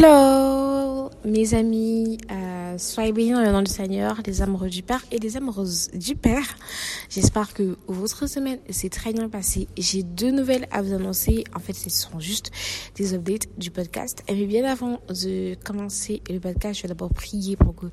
Hello mes amis, euh, soyez bénis dans le nom du Seigneur, les amoureux du Père et les amoureuses du Père. J'espère que votre semaine s'est très bien passée. J'ai deux nouvelles à vous annoncer. En fait, ce sont juste des updates du podcast. Mais bien avant de commencer le podcast, je vais d'abord prier pour que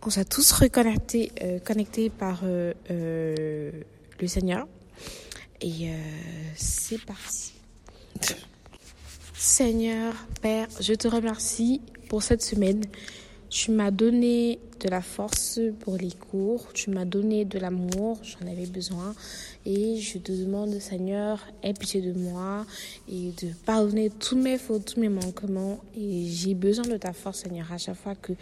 qu'on soit tous reconnectés, euh, connectés par euh, le Seigneur. Et c'est parti. Seigneur, Père, je te remercie pour cette semaine. Tu m'as donné de la force pour les cours, tu m'as donné de l'amour, j'en avais besoin. Et je te demande, Seigneur, aie pitié de moi et de pardonner tous mes fautes, tous mes manquements. Et j'ai besoin de ta force, Seigneur, à chaque fois que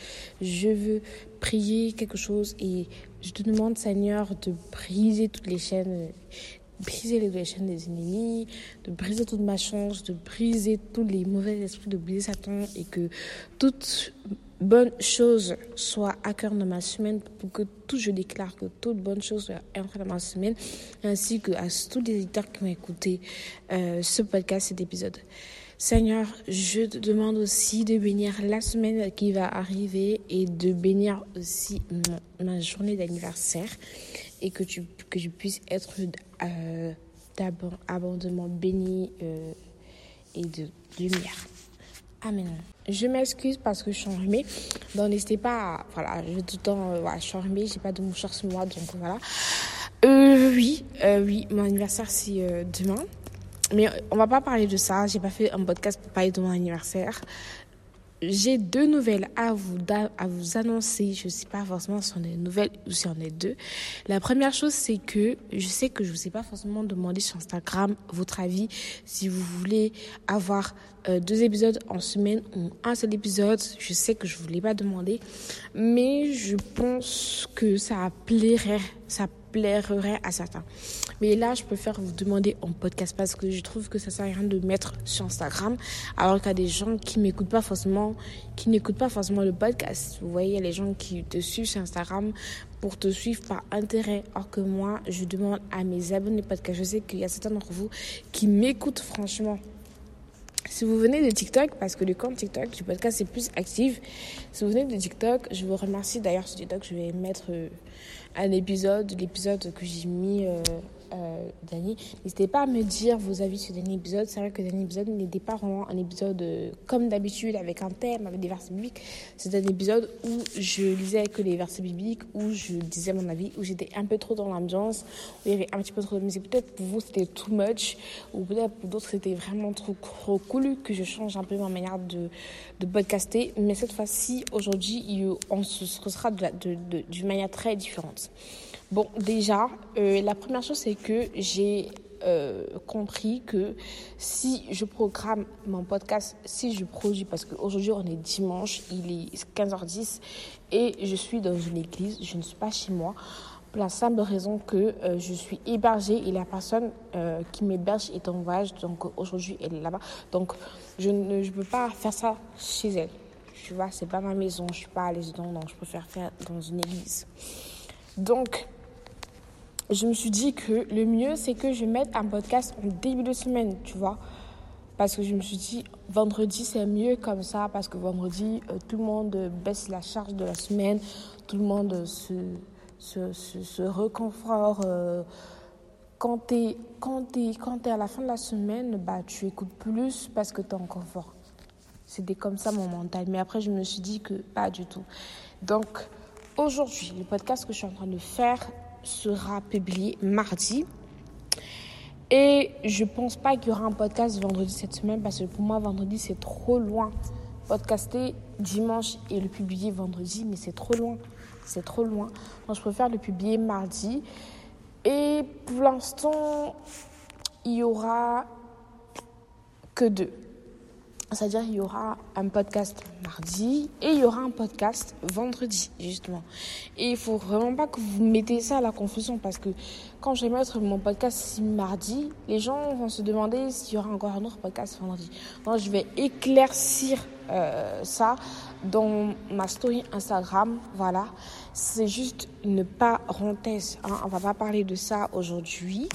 je veux prier quelque chose. Et je te demande, Seigneur, de briser toutes les chaînes briser les chaînes des ennemis, de briser toute ma chance, de briser tous les mauvais esprits, de briser Satan et que toute bonne chose soit à cœur dans ma semaine pour que tout, je déclare que toute bonne chose soit entrée dans ma semaine ainsi que à tous les éditeurs qui ont écouté euh, ce podcast, cet épisode. Seigneur, je te demande aussi de bénir la semaine qui va arriver et de bénir aussi ma journée d'anniversaire et que tu, que je puisse être euh, abondamment béni euh, et de lumière. Amen. Je m'excuse parce que je suis enrhumée. Donc n'hésitez pas Voilà, je tout le temps... Euh, je suis enrhumée, j'ai pas de mouchoir sur moi, donc voilà. Euh, oui, euh, oui, mon anniversaire c'est demain. Mais on va pas parler de ça. J'ai pas fait un podcast pour parler de mon anniversaire j'ai deux nouvelles à vous, à vous annoncer. Je ne sais pas forcément si on est nouvelles ou si on est deux. La première chose, c'est que je sais que je ne vous ai pas forcément demandé sur Instagram votre avis si vous voulez avoir euh, deux épisodes en semaine ou un seul épisode. Je sais que je ne vous l'ai pas demandé, mais je pense que ça plairait, ça plairait à certains. Mais là, je préfère vous demander en podcast parce que je trouve que ça sert à rien de mettre sur Instagram, alors qu'il y a des gens qui m'écoutent pas forcément, qui n'écoutent pas forcément le podcast. Vous voyez, il y a les gens qui te suivent sur Instagram pour te suivre par intérêt. Or que moi, je demande à mes abonnés podcast. Je sais qu'il y a certains d'entre vous qui m'écoutent franchement. Si vous venez de TikTok, parce que le compte TikTok du podcast est plus actif, si vous venez de TikTok, je vous remercie. D'ailleurs, sur TikTok, je vais mettre euh, un épisode, l'épisode que j'ai mis euh, euh, Dani. N'hésitez pas à me dire vos avis sur dernier épisode. C'est vrai que dernier épisode n'était pas vraiment un épisode euh, comme d'habitude avec un thème, avec des versets bibliques. C'est un épisode où je lisais que les versets bibliques, où je disais mon avis, où j'étais un peu trop dans l'ambiance, où il y avait un petit peu trop de musique. Peut-être pour vous c'était too much, ou peut-être pour d'autres c'était vraiment trop, trop cool que je change un peu ma manière de, de podcaster. Mais cette fois-ci, aujourd'hui, on se sera d'une manière très différente. Bon, déjà, euh, la première chose, c'est que j'ai euh, compris que si je programme mon podcast, si je produis, parce qu'aujourd'hui on est dimanche, il est 15h10 et je suis dans une église, je ne suis pas chez moi, pour la simple raison que euh, je suis hébergée et la personne qui m'héberge est en voyage, donc aujourd'hui elle est là-bas. Donc je ne je peux pas faire ça chez elle. Tu vois, c'est pas ma maison, je suis pas à l'aise donc je préfère faire dans une église. Donc, je me suis dit que le mieux, c'est que je mette un podcast en début de semaine, tu vois. Parce que je me suis dit, vendredi, c'est mieux comme ça, parce que vendredi, euh, tout le monde baisse la charge de la semaine, tout le monde se, se, se, reconfort. Euh, quand tu es à la fin de la semaine, bah, tu écoutes plus parce que tu es en confort. C'était comme ça mon mental. Mais après, je me suis dit que pas du tout. Donc, aujourd'hui, le podcast que je suis en train de faire, sera publié mardi. Et je pense pas qu'il y aura un podcast vendredi cette semaine parce que pour moi, vendredi, c'est trop loin. Podcaster dimanche et le publier vendredi, mais c'est trop loin. C'est trop loin. Donc, je préfère le publier mardi. Et pour l'instant, il y aura que deux. C'est-à-dire il y aura un podcast mardi et il y aura un podcast vendredi, justement. Et il faut vraiment pas que vous mettez ça à la confusion parce que quand je vais mettre mon podcast mardi, les gens vont se demander s'il y aura encore un autre podcast vendredi. Donc je vais éclaircir euh, ça dans ma story Instagram. Voilà. C'est juste une parenthèse. Hein. On va pas parler de ça aujourd'hui.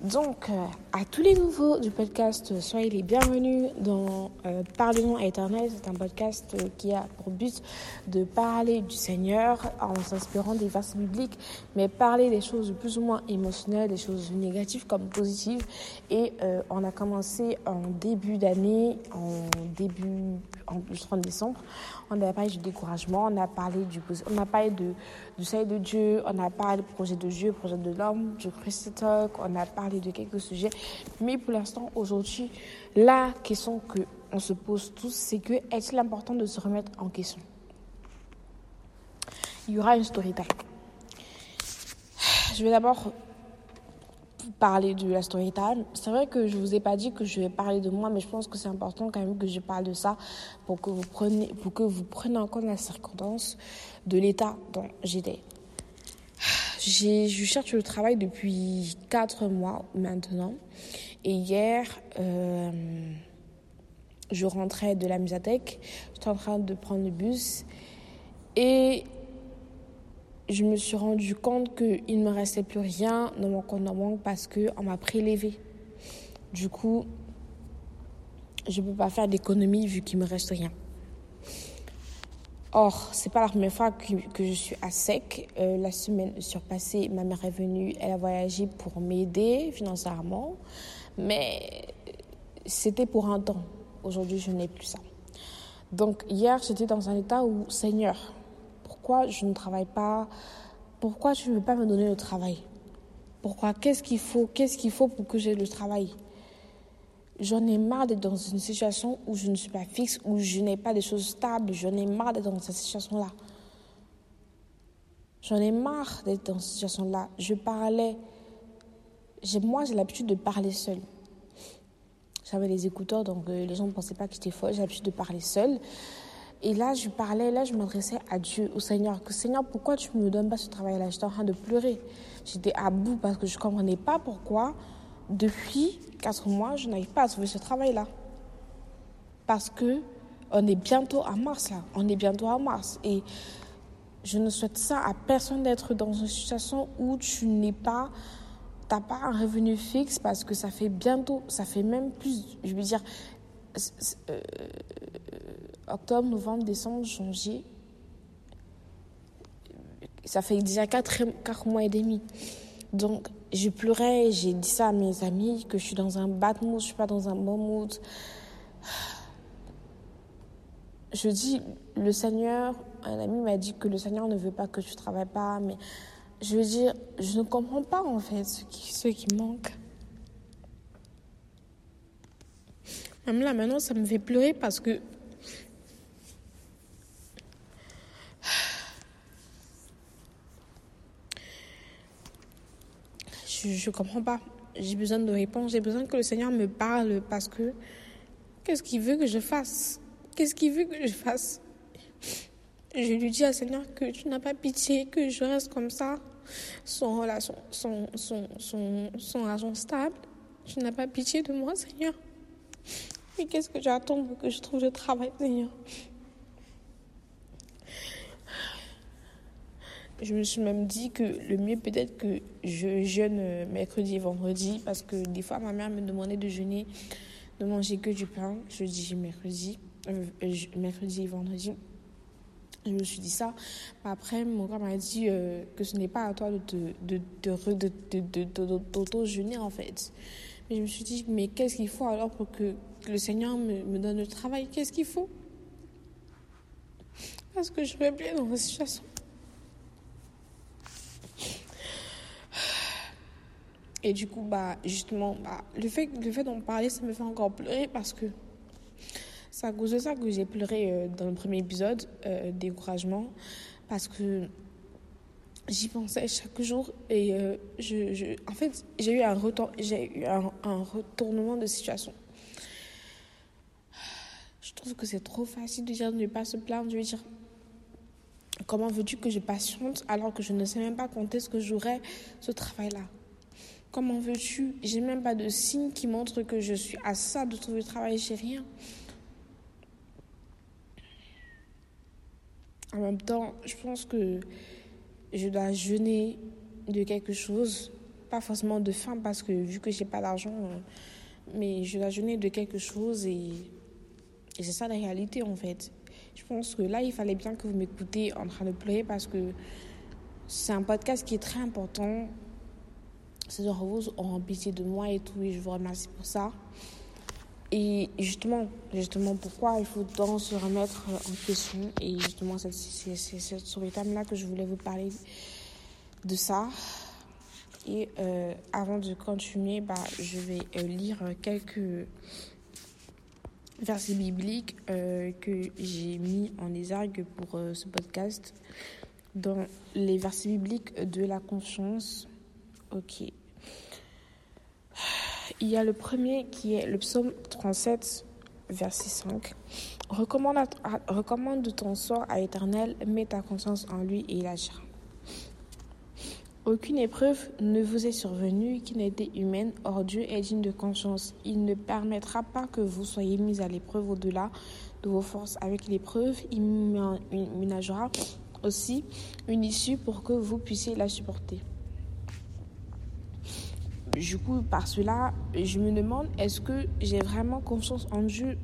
Donc, euh, à tous les nouveaux du podcast, soyez les bienvenus dans euh, Parlons à Éternel. C'est un podcast euh, qui a pour but de parler du Seigneur en s'inspirant des versets bibliques, mais parler des choses plus ou moins émotionnelles, des choses négatives comme positives. Et on a commencé en début d'année, en début, en, le 30 décembre, on a parlé du découragement, on a parlé du, on a parlé de, du salut de Dieu, on a parlé du projet de Dieu, projet de l'homme, du Christ Talk, on a parlé de quelques sujets. Mais pour l'instant, aujourd'hui, la question que on se pose tous, c'est que est-il important de se remettre en question? Il y aura une story time. Je vais d'abord parler de la story time. C'est vrai que je vous ai pas dit que je vais parler de moi, mais je pense que c'est important quand même que je parle de ça pour que vous preniez, pour que vous preniez en compte la circonstance de l'état dont j'étais. Je cherche le travail depuis 4 mois maintenant. Et hier, euh, je rentrais de la Musathèque. J'étais en train de prendre le bus. Et je me suis rendu compte qu'il ne me restait plus rien dans mon compte en banque parce qu'on m'a prélevé. Du coup, je ne peux pas faire d'économie vu qu'il ne me reste rien. Or, c'est pas la première fois que, je suis à sec. Euh, la semaine surpassée, ma mère est venue, elle a voyagé pour m'aider financièrement, mais c'était pour un temps. Aujourd'hui, je n'ai plus ça. Donc, hier, j'étais dans un état où, Seigneur, pourquoi je ne travaille pas Pourquoi tu ne veux pas me donner le travail? Pourquoi? Qu'est-ce qu'il faut Qu'est-ce qu'il faut pour que j'ai le travail? J'en ai marre d'être dans une situation où je ne suis pas fixe, où je n'ai pas de choses stables. J'en ai marre d'être dans cette situation-là. J'en ai marre d'être dans cette situation-là. Je parlais. Moi, j'ai l'habitude de parler seule. J'avais les écouteurs, donc euh, les gens ne pensaient pas que j'étais folle. J'ai l'habitude de parler seule. Et là, je parlais, là, je m'adressais à Dieu, au Seigneur. Que Seigneur, pourquoi tu ne me donnes pas ce travail-là? J'étais en train de pleurer. J'étais à bout parce que je ne comprenais pas pourquoi depuis quatre mois, je n'arrive pas à trouver ce travail-là. Parce que on est bientôt à mars, là. On est bientôt à mars. Et je ne souhaite ça à personne d'être dans une situation où tu n'es pas, tu n'as pas un revenu fixe parce que ça fait bientôt, ça fait même plus, je veux dire, euh, octobre, novembre, décembre, janvier. Ça fait déjà quatre, quatre mois et demi. Donc, je pleurais, j'ai dit ça à mes amis, que je suis dans un bad mood, je suis pas dans un bon mood. Je dis, le Seigneur, un ami m'a dit que le Seigneur ne veut pas que tu travailles pas, mais je veux dire, je ne comprends pas en fait ce qui, ce qui manque. Même là, maintenant, ça me fait pleurer parce que je ne comprends pas. J'ai besoin de réponses, j'ai besoin que le Seigneur me parle parce que qu'est-ce qu'il veut que je fasse? Qu'est-ce qu'il veut que je fasse? Je lui dis à Seigneur que tu n'as pas pitié, que je reste comme ça, sans relation, sans, sans, sans, sans argent stable. Tu n'as pas pitié de moi, Seigneur? Mais qu'est-ce que j'attends pour que je trouve le travail, Seigneur? Je me suis même dit que le mieux peut-être que je jeûne euh, mercredi et vendredi parce que des fois ma mère me demandait de jeûner, de manger que du pain jeudi, mercredi, euh, euh mercredi et vendredi. Je me suis dit ça. Après, mon grand m'a dit euh, que ce n'est pas à toi de t'auto-jeûner en fait. Mais je me suis dit, mais qu'est-ce qu'il faut alors pour que, le Seigneur me, me donne le travail? Qu'est-ce qu'il faut? Parce que je me plais dans cette situation. Et du coup, bah, justement, bah, le fait, d'en parler, ça me fait encore pleurer parce que c'est à cause de ça que j'ai pleuré euh, dans le premier épisode, euh, découragement, parce que j'y pensais chaque jour et euh, je, en fait, j'ai eu, un, retour, eu un, un retournement de situation. Je trouve que c'est trop facile de dire de ne pas se plaindre. Je veux dire, comment veux-tu que je patiente alors que je ne sais même pas quand est-ce que j'aurai ce travail-là? Comment veux-tu? J'ai même pas de signe qui montre que je suis à ça de trouver travail chez rien. En même temps, je pense que je dois jeûner de quelque chose pas forcément de faim parce que vu que j'ai pas d'argent, euh, mais je dois jeûner de quelque chose et, et c'est ça la réalité en fait. Je pense que là, il fallait bien que vous m'écoutez en train de pleurer parce que c'est un podcast qui est très important. Ces vous auront pitié de moi et tout, et je vous remercie pour ça. Et justement, justement, pourquoi il faut donc se remettre en question. Et justement, c'est sur les thèmes-là que je voulais vous parler de ça. Et euh, avant de continuer, bah, je vais euh, lire quelques versets bibliques euh, que j'ai mis en exergue pour ce podcast. Dans les versets bibliques de la confiance, ok. Il y a le premier qui est le psaume 37, verset 5. Recommande, ton sort à l'Éternel, mets ta conscience en lui et il agira. Aucune épreuve ne vous est survenue qui été humaine, or Dieu est digne de conscience. Il ne permettra pas que vous soyez mis à l'épreuve au-delà de vos forces. Avec l'épreuve, il ménagera aussi une issue pour que vous puissiez la supporter. Du coup, par cela, je me demande, est-ce que j'ai vraiment confiance en Dieu?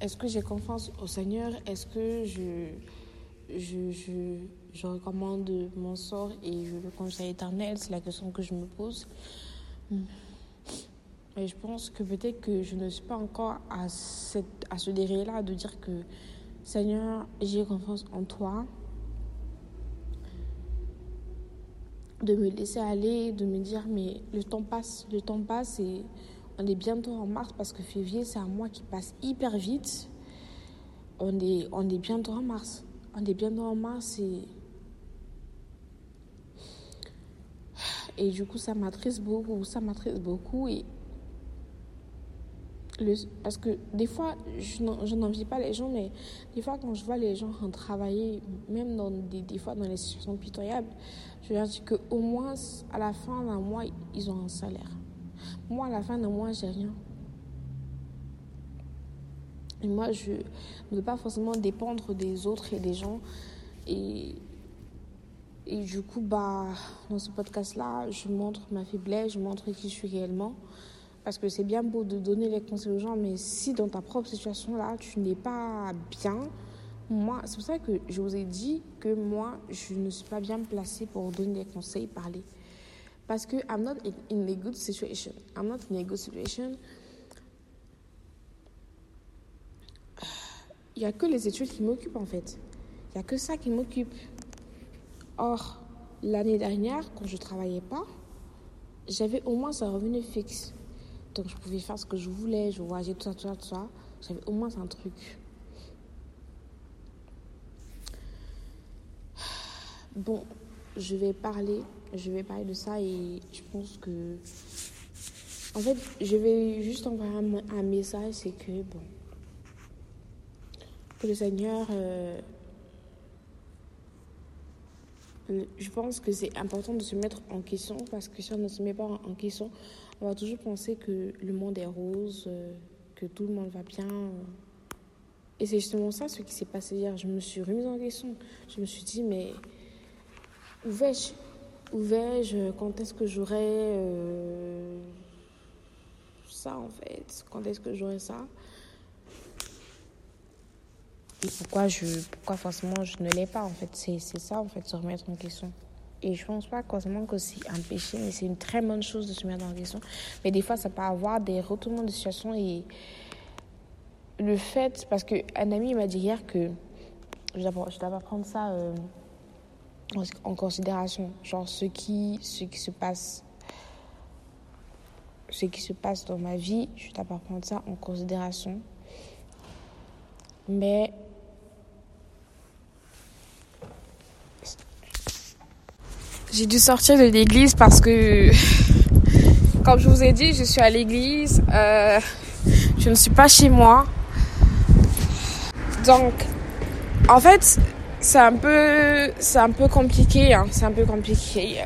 Est-ce que j'ai confiance au Seigneur? Est-ce que je, je, recommande mon sort et le conseille éternel? C'est la question que je me pose. Et je pense que peut-être que je ne suis pas encore à, cette, à ce degré-là de dire que Seigneur, j'ai confiance en toi. De me laisser aller, de me dire, mais le temps passe, le temps passe et on est bientôt en mars parce que février, c'est un mois qui passe hyper vite. On est, on est bientôt en mars. On est bientôt en mars et. Et du coup, ça m'attriste beaucoup, ça m'attriste beaucoup. Et parce que des fois, je n'envie pas les gens, mais des fois, quand je vois les gens travailler, même dans des, des fois dans les situations pitoyables, je leur dis qu'au moins, à la fin d'un mois, ils ont un salaire. Moi, à la fin d'un mois, j'ai rien. Et moi, je ne veux pas forcément dépendre des autres et des gens. Et, et du coup, bah, dans ce podcast-là, je montre ma faiblesse, je montre qui je suis réellement. Parce que c'est bien beau de donner les conseils aux gens, mais si dans ta propre situation là, tu n'es pas bien, moi, c'est pour ça que je vous ai dit que moi, je ne suis pas bien placée pour donner des conseils, parler. Parce que I'm not in a good situation. I'm not in a good situation. Il n'y a que les études qui m'occupent en fait. Il n'y a que ça qui m'occupe. Or, l'année dernière, quand je ne travaillais pas, j'avais au moins un revenu fixe. Donc je pouvais faire ce que je voulais, je voyageais, tout ça, tout ça, tout ça. J'avais au moins un truc. Bon, je vais parler, je vais parler de ça et je pense que. En fait, je vais juste envoyer un, message, c'est que, bon, que le Seigneur. Euh, je pense que c'est important de se mettre en question parce que si on ne se met pas en question, on va toujours penser que le monde est rose, euh, que tout le monde va bien. Et c'est justement ça ce qui s'est passé hier. Je me suis remise en question. Je me suis dit, mais où vais-je? Où vais-je? Quand est-ce que j'aurai euh, ça en fait? Quand est-ce que j'aurai ça? Et pourquoi, je, pourquoi forcément je ne l'ai pas en fait? C'est ça en fait, se remettre en question. Et je pense pas forcément que c'est un péché, mais c'est une très bonne chose de se mettre en question. Mais des fois, ça peut avoir des retournements de situation et le fait, parce qu'un ami m'a dit hier que je dois, je prendre ça euh, en, considération, genre ce qui, ce qui se passe, ce qui se passe dans ma vie, je dois pas prendre ça en considération. Mais J'ai dû sortir de l'église parce que, comme je vous ai dit, je suis à l'église. Euh, je ne suis pas chez moi. Donc, en fait, c'est un peu, c'est un peu compliqué. Hein, c'est un peu compliqué.